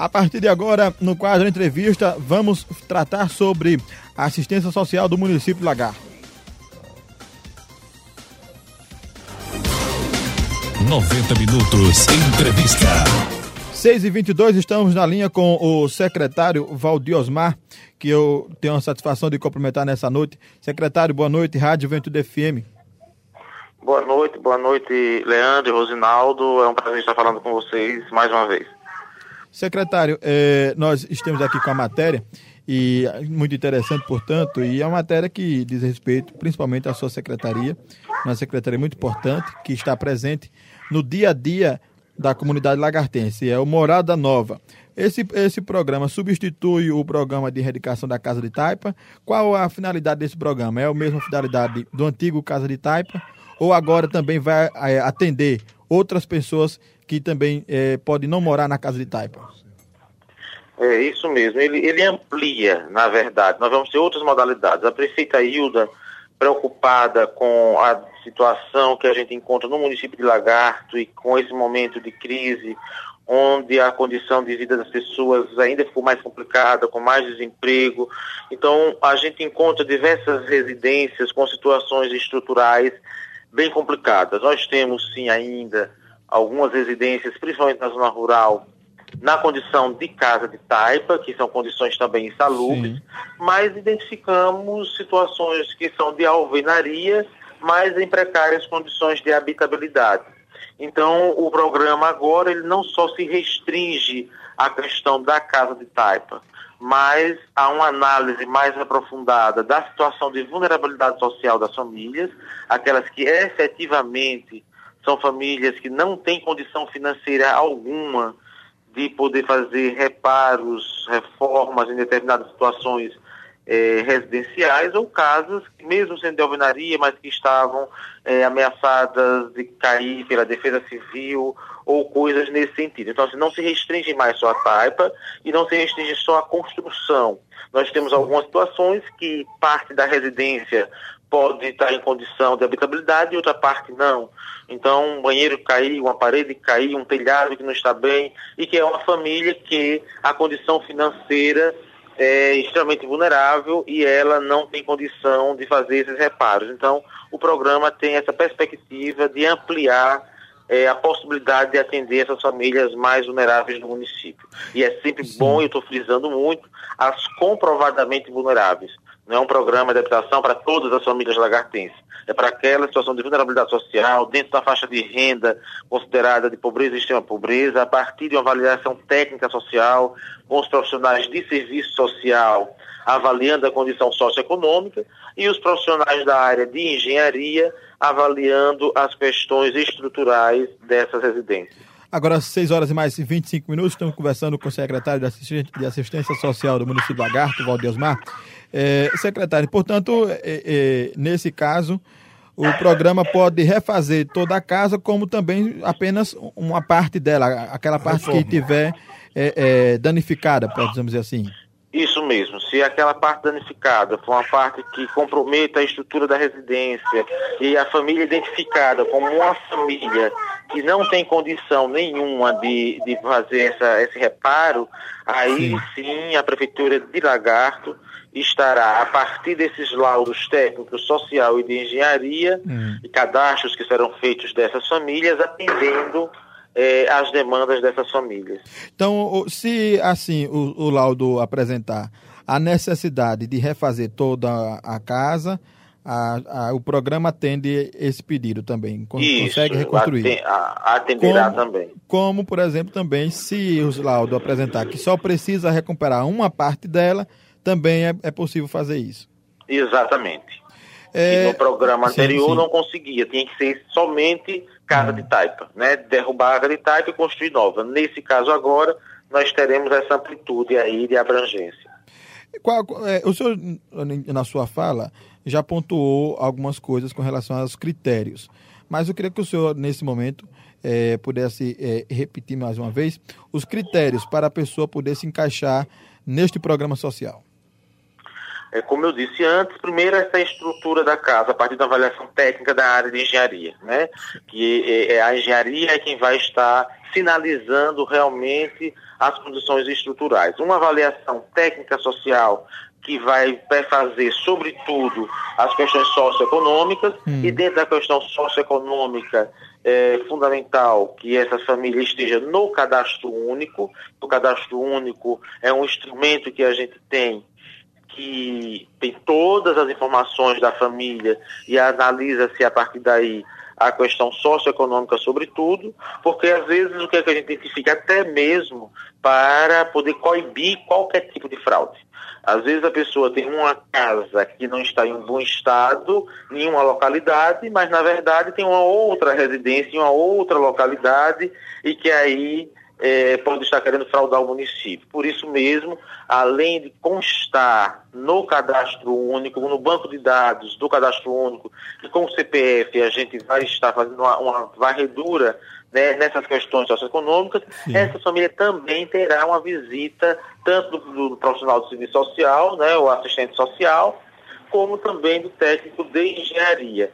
A partir de agora, no quadro entrevista, vamos tratar sobre a assistência social do município de Lagarto. 90 minutos entrevista. 6 e 22 estamos na linha com o secretário Valdir Osmar, que eu tenho a satisfação de cumprimentar nessa noite. Secretário, boa noite, Rádio Juventude FM. Boa noite, boa noite, Leandro e Rosinaldo. É um prazer estar falando com vocês mais uma vez. Secretário, eh, nós estamos aqui com a matéria e muito interessante, portanto, e é uma matéria que diz respeito principalmente à sua secretaria, uma secretaria muito importante que está presente no dia a dia da comunidade lagartense, é o Morada Nova. Esse, esse programa substitui o programa de erradicação da Casa de Taipa. Qual a finalidade desse programa? É a mesma finalidade do antigo Casa de Taipa? Ou agora também vai é, atender outras pessoas que também é, podem não morar na Casa de Taipa? É isso mesmo, ele, ele amplia, na verdade. Nós vamos ter outras modalidades. A prefeita Hilda, preocupada com a situação que a gente encontra no município de Lagarto e com esse momento de crise, onde a condição de vida das pessoas ainda ficou mais complicada, com mais desemprego. Então, a gente encontra diversas residências com situações estruturais bem complicadas. Nós temos, sim, ainda algumas residências, principalmente na zona rural, na condição de casa de taipa, que são condições também insalubres, Sim. mas identificamos situações que são de alvenaria, mas em precárias condições de habitabilidade. Então, o programa agora ele não só se restringe à questão da casa de taipa, mas há uma análise mais aprofundada da situação de vulnerabilidade social das famílias, aquelas que efetivamente são famílias que não têm condição financeira alguma de poder fazer reparos, reformas em determinadas situações eh, residenciais ou casas, mesmo sendo de alvenaria, mas que estavam eh, ameaçadas de cair pela defesa civil ou coisas nesse sentido. Então, assim, não se restringe mais só a taipa e não se restringe só a construção. Nós temos algumas situações que parte da residência pode estar em condição de habitabilidade e outra parte não. Então, um banheiro cair, uma parede cair, um telhado que não está bem, e que é uma família que a condição financeira é extremamente vulnerável e ela não tem condição de fazer esses reparos. Então, o programa tem essa perspectiva de ampliar é, a possibilidade de atender essas famílias mais vulneráveis do município. E é sempre Sim. bom, eu estou frisando muito, as comprovadamente vulneráveis. Não é um programa de habitação para todas as famílias lagartenses. É para aquela situação de vulnerabilidade social, dentro da faixa de renda considerada de pobreza e extrema pobreza, a partir de uma avaliação técnica social, com os profissionais de serviço social avaliando a condição socioeconômica e os profissionais da área de engenharia avaliando as questões estruturais dessas residências. Agora, 6 horas e mais 25 minutos, estamos conversando com o secretário de Assistência Social do município de Lagarto, Valdeusmar. É, secretário, portanto, é, é, nesse caso, o programa pode refazer toda a casa, como também apenas uma parte dela, aquela parte que tiver é, é, danificada, podemos dizer assim. Isso mesmo. Se aquela parte danificada for uma parte que comprometa a estrutura da residência e a família identificada como uma família que não tem condição nenhuma de, de fazer essa, esse reparo, aí sim. sim a Prefeitura de Lagarto estará, a partir desses laudos técnicos, social e de engenharia, hum. e cadastros que serão feitos dessas famílias, atendendo é, as demandas dessas famílias. Então, se assim o, o laudo apresentar a necessidade de refazer toda a casa, a, a, o programa atende esse pedido também, Isso, consegue reconstruir. Atenderá como, também. Como, por exemplo, também, se o laudo apresentar que só precisa recuperar uma parte dela, também é, é possível fazer isso. Exatamente. É... E no programa anterior sim, sim. não conseguia, tinha que ser somente casa de taipa, né? Derrubar a casa de taipa e construir nova. Nesse caso agora, nós teremos essa amplitude aí de abrangência. Qual, é, o senhor, na sua fala, já pontuou algumas coisas com relação aos critérios, mas eu queria que o senhor, nesse momento, é, pudesse é, repetir mais uma vez os critérios para a pessoa poder se encaixar neste programa social. É, como eu disse antes, primeiro essa estrutura da casa, a partir da avaliação técnica da área de engenharia, né? Que é, é, a engenharia é quem vai estar sinalizando realmente as condições estruturais. Uma avaliação técnica social que vai fazer, sobretudo, as questões socioeconômicas, hum. e dentro da questão socioeconômica, é fundamental que essa família esteja no cadastro único. O cadastro único é um instrumento que a gente tem que tem todas as informações da família e analisa-se a partir daí a questão socioeconômica sobretudo, porque às vezes o que, é que a gente identifica até mesmo para poder coibir qualquer tipo de fraude. Às vezes a pessoa tem uma casa que não está em um bom estado, em uma localidade, mas na verdade tem uma outra residência em uma outra localidade e que aí é, pode estar querendo fraudar o município. Por isso mesmo, além de constar no cadastro único, no banco de dados do cadastro único e com o CPF, a gente vai estar fazendo uma, uma varredura né, nessas questões socioeconômicas, Sim. essa família também terá uma visita tanto do, do profissional do serviço social, né, o assistente social, como também do técnico de engenharia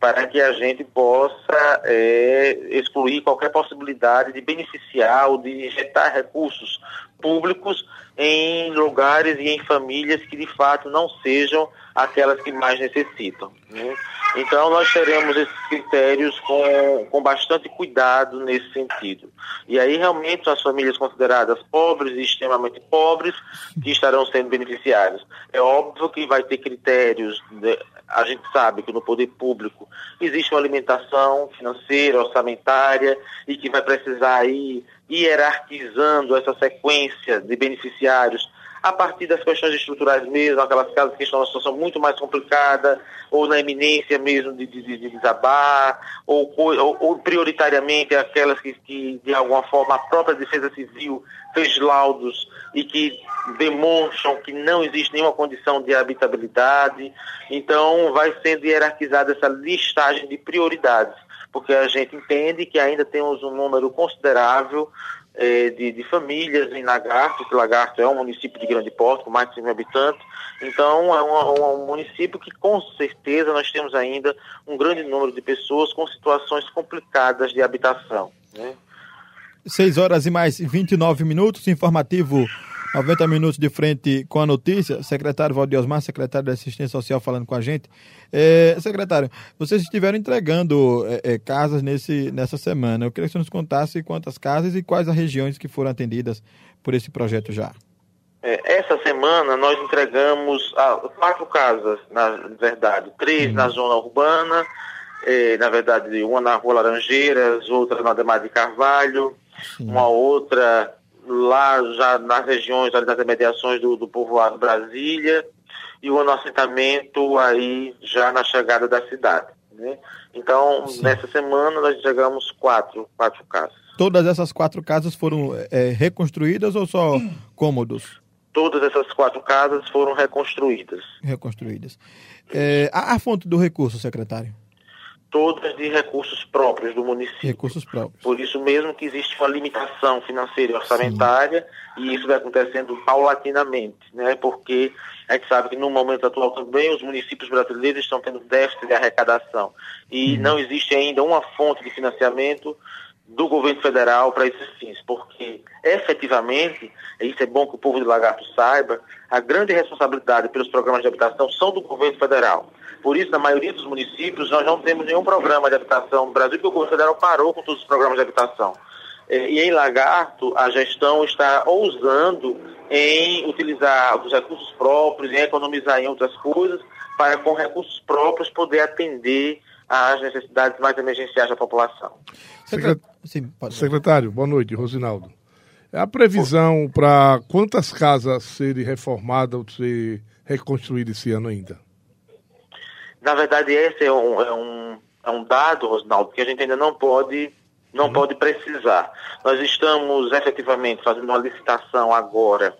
para que a gente possa é, excluir qualquer possibilidade de beneficiar ou de injetar recursos públicos em lugares e em famílias que de fato não sejam aquelas que mais necessitam. Né? Então nós teremos esses critérios com, com bastante cuidado nesse sentido. E aí realmente as famílias consideradas pobres e extremamente pobres que estarão sendo beneficiárias. É óbvio que vai ter critérios de, a gente sabe que no poder público existe uma alimentação financeira, orçamentária, e que vai precisar ir hierarquizando essa sequência de beneficiários a partir das questões estruturais mesmo, aquelas casas que estão numa situação muito mais complicada, ou na eminência mesmo de, de, de desabar, ou, ou, ou, prioritariamente aquelas que, que, de alguma forma, a própria Defesa Civil fez laudos e que demonstram que não existe nenhuma condição de habitabilidade. Então, vai sendo hierarquizada essa listagem de prioridades, porque a gente entende que ainda temos um número considerável é, de, de, famílias em Lagarto, que Lagarto é um município de grande porte, com mais de 100 mil habitantes. Então, é um, um, município que, com certeza, nós temos ainda um grande número de pessoas com situações complicadas de habitação. Né? 6 horas e mais 29 minutos, informativo 90 minutos de frente com a notícia. Secretário Valdir Osmar, secretário da Assistência Social, falando com a gente. É, secretário, vocês estiveram entregando é, é, casas nesse, nessa semana. Eu queria que você nos contasse quantas casas e quais as regiões que foram atendidas por esse projeto já. É, essa semana nós entregamos ah, quatro casas, na verdade. Três uhum. na zona urbana, é, na verdade, uma na Rua Laranjeiras, outra na Demar de Carvalho, Sim. uma outra lá já nas regiões, ali nas imediações do, do povoado Brasília, e o assentamento aí já na chegada da cidade. Né? Então, Sim. nessa semana nós chegamos quatro, quatro casas. Todas essas quatro casas foram é, reconstruídas ou só cômodos? Todas essas quatro casas foram reconstruídas. Reconstruídas. É, a, a fonte do recurso, secretário? Todas de recursos próprios do município. Recursos próprios. Por isso mesmo que existe uma limitação financeira e orçamentária, Sim. e isso vai acontecendo paulatinamente, né? Porque a gente sabe que no momento atual também os municípios brasileiros estão tendo déficit de arrecadação e uhum. não existe ainda uma fonte de financiamento do governo federal para esses fins, porque efetivamente, e isso é bom que o povo de Lagarto saiba, a grande responsabilidade pelos programas de habitação são do governo federal. Por isso, na maioria dos municípios, nós não temos nenhum programa de habitação no Brasil, porque o governo federal parou com todos os programas de habitação. É, e em Lagarto, a gestão está ousando em utilizar os recursos próprios, em economizar em outras coisas, para com recursos próprios poder atender às necessidades mais emergenciais da população. Sim, Secretário, boa noite, Rosinaldo. É a previsão para quantas casas serem reformadas ou ser reconstruídas esse ano ainda? Na verdade, esse é um, é um, é um dado, Rosinaldo, que a gente ainda não pode, não uhum. pode precisar. Nós estamos efetivamente fazendo uma licitação agora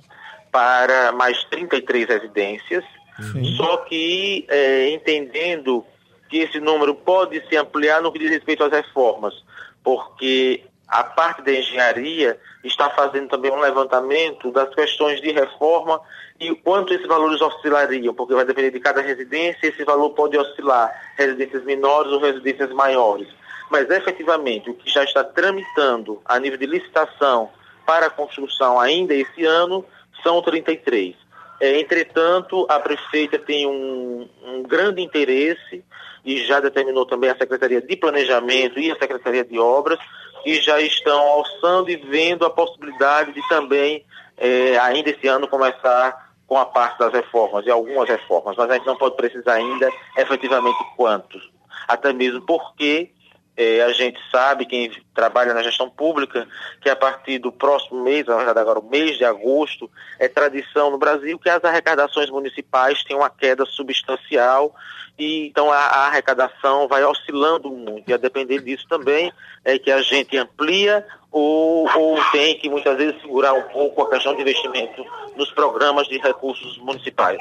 para mais 33 residências, Sim. só que é, entendendo que esse número pode se ampliar no que diz respeito às reformas, porque a parte da engenharia está fazendo também um levantamento das questões de reforma e quanto esses valores oscilariam, porque vai depender de cada residência, esse valor pode oscilar, residências menores ou residências maiores. Mas efetivamente o que já está tramitando a nível de licitação para a construção ainda esse ano são 33. É, entretanto, a prefeita tem um, um, grande interesse e já determinou também a Secretaria de Planejamento e a Secretaria de Obras, que já estão alçando e vendo a possibilidade de também, é, ainda esse ano, começar com a parte das reformas e algumas reformas, mas a gente não pode precisar ainda efetivamente quantos. Até mesmo porque é, a gente sabe, quem trabalha na gestão pública, que a partir do próximo mês, agora o mês de agosto, é tradição no Brasil que as arrecadações municipais têm uma queda substancial e então a, a arrecadação vai oscilando muito. E a depender disso também é que a gente amplia ou, ou tem que muitas vezes segurar um pouco a questão de investimento nos programas de recursos municipais.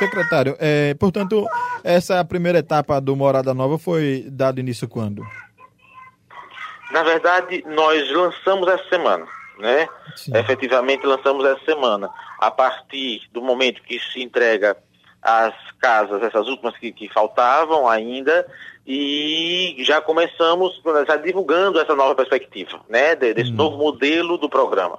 Secretário, é, portanto, essa primeira etapa do Morada Nova foi dado início quando? Na verdade, nós lançamos essa semana, né? Sim. Efetivamente lançamos essa semana. A partir do momento que se entrega as casas, essas últimas que, que faltavam ainda, e já começamos já divulgando essa nova perspectiva, né? Desse hum. novo modelo do programa.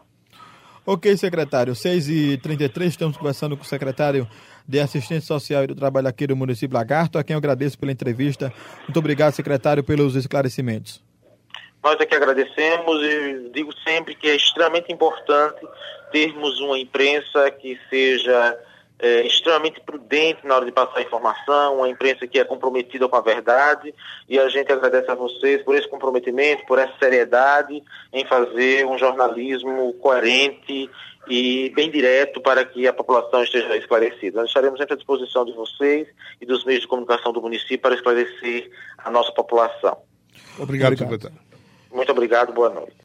Ok, secretário. 6h33, estamos conversando com o secretário de Assistência Social e do Trabalho aqui do município Lagarto, a quem eu agradeço pela entrevista. Muito obrigado, secretário, pelos esclarecimentos. Nós é que agradecemos e digo sempre que é extremamente importante termos uma imprensa que seja é, extremamente prudente na hora de passar informação, uma imprensa que é comprometida com a verdade, e a gente agradece a vocês por esse comprometimento, por essa seriedade em fazer um jornalismo coerente e bem direto para que a população esteja esclarecida. Nós estaremos sempre à disposição de vocês e dos meios de comunicação do município para esclarecer a nossa população. Obrigado, obrigado. secretário. Muito obrigado, boa noite.